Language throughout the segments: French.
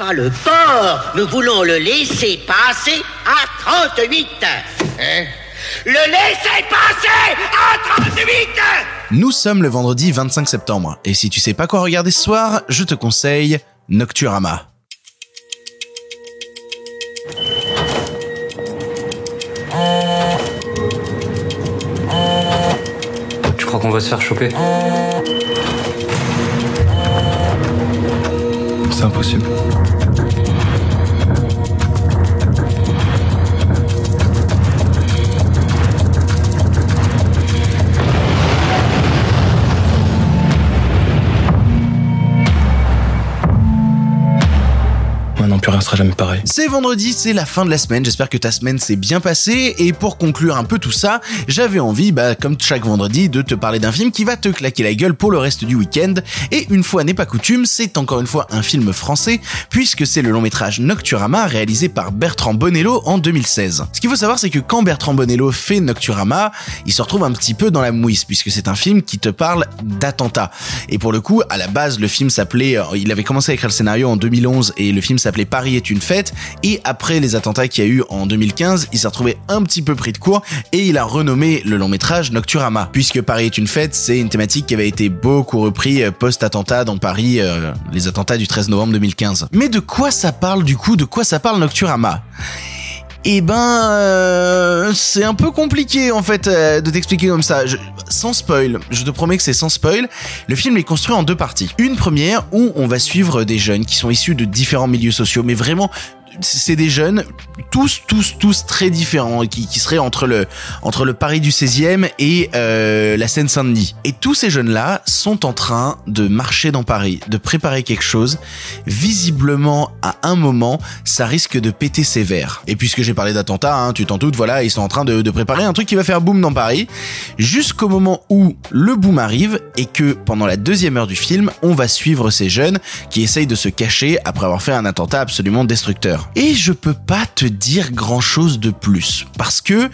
Pas le port, nous voulons le laisser passer à 38. Hein? Le laisser passer à 38 Nous sommes le vendredi 25 septembre, et si tu sais pas quoi regarder ce soir, je te conseille Nocturama. Tu crois qu'on va se faire choper? C'est impossible. Plus rien sera jamais pareil. C'est vendredi, c'est la fin de la semaine, j'espère que ta semaine s'est bien passée, et pour conclure un peu tout ça, j'avais envie, bah, comme chaque vendredi, de te parler d'un film qui va te claquer la gueule pour le reste du week-end, et une fois n'est pas coutume, c'est encore une fois un film français, puisque c'est le long métrage Nocturama réalisé par Bertrand Bonello en 2016. Ce qu'il faut savoir, c'est que quand Bertrand Bonello fait Nocturama, il se retrouve un petit peu dans la mouise, puisque c'est un film qui te parle d'attentats. Et pour le coup, à la base, le film s'appelait, euh, il avait commencé à écrire le scénario en 2011, et le film s'appelait Paris est une fête, et après les attentats qu'il y a eu en 2015, il s'est retrouvé un petit peu pris de court, et il a renommé le long métrage Nocturama, puisque Paris est une fête, c'est une thématique qui avait été beaucoup repris euh, post-attentat dans Paris, euh, les attentats du 13 novembre 2015. Mais de quoi ça parle du coup? De quoi ça parle Nocturama? Eh ben, euh, c'est un peu compliqué en fait euh, de t'expliquer comme ça. Sans spoil, je te promets que c'est sans spoil. Le film est construit en deux parties. Une première où on va suivre des jeunes qui sont issus de différents milieux sociaux, mais vraiment c'est des jeunes tous tous tous très différents qui, seraient entre le entre le Paris du 16e et euh, la Seine-Saint-Denis. Et tous ces jeunes là sont en train de marcher dans Paris, de préparer quelque chose. Visiblement à un moment, ça risque de péter sévère. Et puisque j'ai parlé d'attentat, hein, tu t'en doutes, voilà, ils sont en train de, de préparer un truc qui va faire boom dans Paris, jusqu'au moment où le boom arrive et que pendant la deuxième heure du film, on va suivre ces jeunes qui essayent de se cacher après avoir fait un attentat absolument destructeur. Et je peux pas te dire grand chose de plus parce que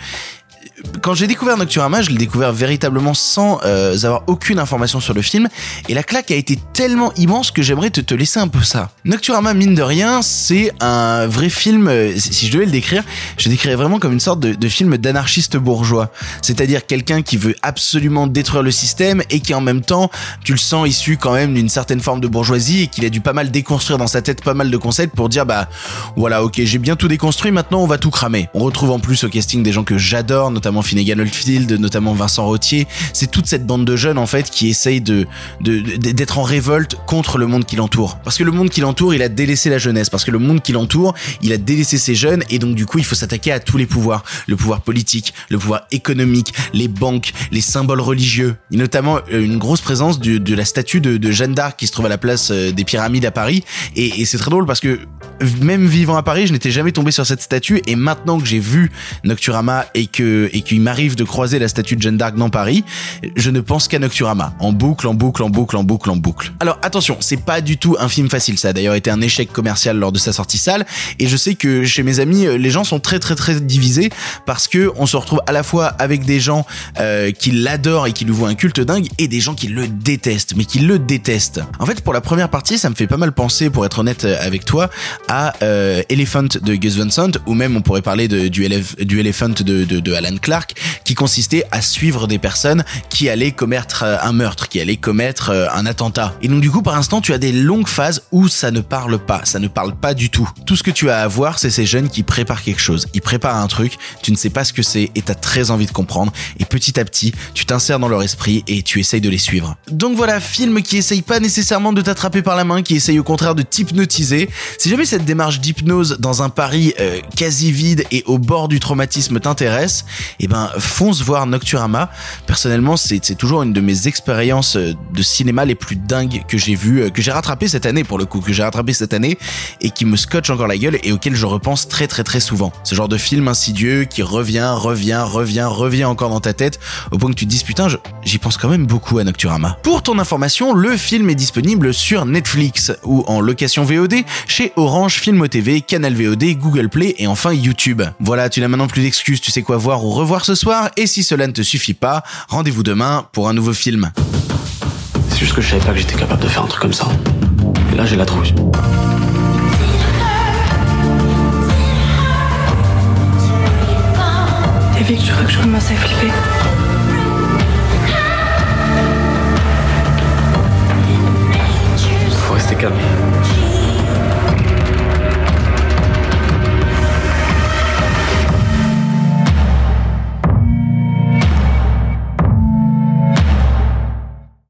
quand j'ai découvert Nocturama, je l'ai découvert véritablement sans euh, avoir aucune information sur le film, et la claque a été tellement immense que j'aimerais te, te laisser un peu ça. Nocturama, mine de rien, c'est un vrai film, euh, si je devais le décrire, je le décrirais vraiment comme une sorte de, de film d'anarchiste bourgeois. C'est-à-dire quelqu'un qui veut absolument détruire le système et qui en même temps, tu le sens issu quand même d'une certaine forme de bourgeoisie et qu'il a dû pas mal déconstruire dans sa tête pas mal de concepts pour dire bah voilà ok j'ai bien tout déconstruit maintenant on va tout cramer. On retrouve en plus au casting des gens que j'adore notamment Finnegan Oldfield, notamment Vincent Rottier. C'est toute cette bande de jeunes en fait qui essayent d'être en révolte contre le monde qui l'entoure. Parce que le monde qui l'entoure, il a délaissé la jeunesse. Parce que le monde qui l'entoure, il a délaissé ses jeunes et donc du coup il faut s'attaquer à tous les pouvoirs. Le pouvoir politique, le pouvoir économique, les banques, les symboles religieux. Et notamment euh, une grosse présence de la statue de, de Jeanne d'Arc qui se trouve à la place euh, des pyramides à Paris. Et, et c'est très drôle parce que même vivant à Paris, je n'étais jamais tombé sur cette statue et maintenant que j'ai vu Nocturama et que et qu'il m'arrive de croiser la statue de Jeanne d'Arc dans Paris, je ne pense qu'à Nocturama, en boucle, en boucle, en boucle, en boucle, en boucle. Alors attention, c'est pas du tout un film facile, ça a d'ailleurs été un échec commercial lors de sa sortie salle et je sais que chez mes amis, euh, les gens sont très très très divisés parce que on se retrouve à la fois avec des gens euh, qui l'adorent et qui lui voient un culte dingue et des gens qui le détestent, mais qui le détestent. En fait, pour la première partie, ça me fait pas mal penser, pour être honnête euh, avec toi, à euh, Elephant de Gus Van Sant, ou même on pourrait parler du, Elef- du Elephant de, de, de Alan Clark, qui consistait à suivre des personnes qui allaient commettre euh, un meurtre, qui allaient commettre euh, un attentat. Et donc du coup, par instant, tu as des longues phases où ça ne parle pas, ça ne parle pas du tout. Tout ce que tu as à voir, c'est ces jeunes qui préparent quelque chose. Ils préparent un truc, tu ne sais pas ce que c'est et t'as très envie de comprendre. Et petit à petit, tu t'insères dans leur esprit et tu essayes de les suivre. Donc voilà, film qui essaye pas nécessairement de t'attraper par la main, qui essaye au contraire de t'hypnotiser. Si jamais cette démarche d'hypnose dans un Paris euh, quasi vide et au bord du traumatisme t'intéresse, eh ben fonce voir Nocturama. Personnellement, c'est toujours une de mes expériences euh, de cinéma les plus dingues que j'ai vues, euh, que j'ai rattrapé cette année pour le coup, que j'ai rattrapé cette année et qui me scotche encore la gueule et auquel je repense très très très souvent. Ce genre de film insidieux qui revient, revient, revient, revient encore dans ta tête au point que tu te dis putain, j'y pense quand même beaucoup à Nocturama. Pour ton information, le film est disponible sur Netflix ou en location VOD chez Orange revanche Film TV, Canal VOD, Google Play et enfin YouTube. Voilà, tu n'as maintenant plus d'excuses, tu sais quoi voir ou revoir ce soir, et si cela ne te suffit pas, rendez-vous demain pour un nouveau film. C'est juste que je savais pas que j'étais capable de faire un truc comme ça. Et là, j'ai la trouille. David, je crois que je commence à flipper. Faut rester calme.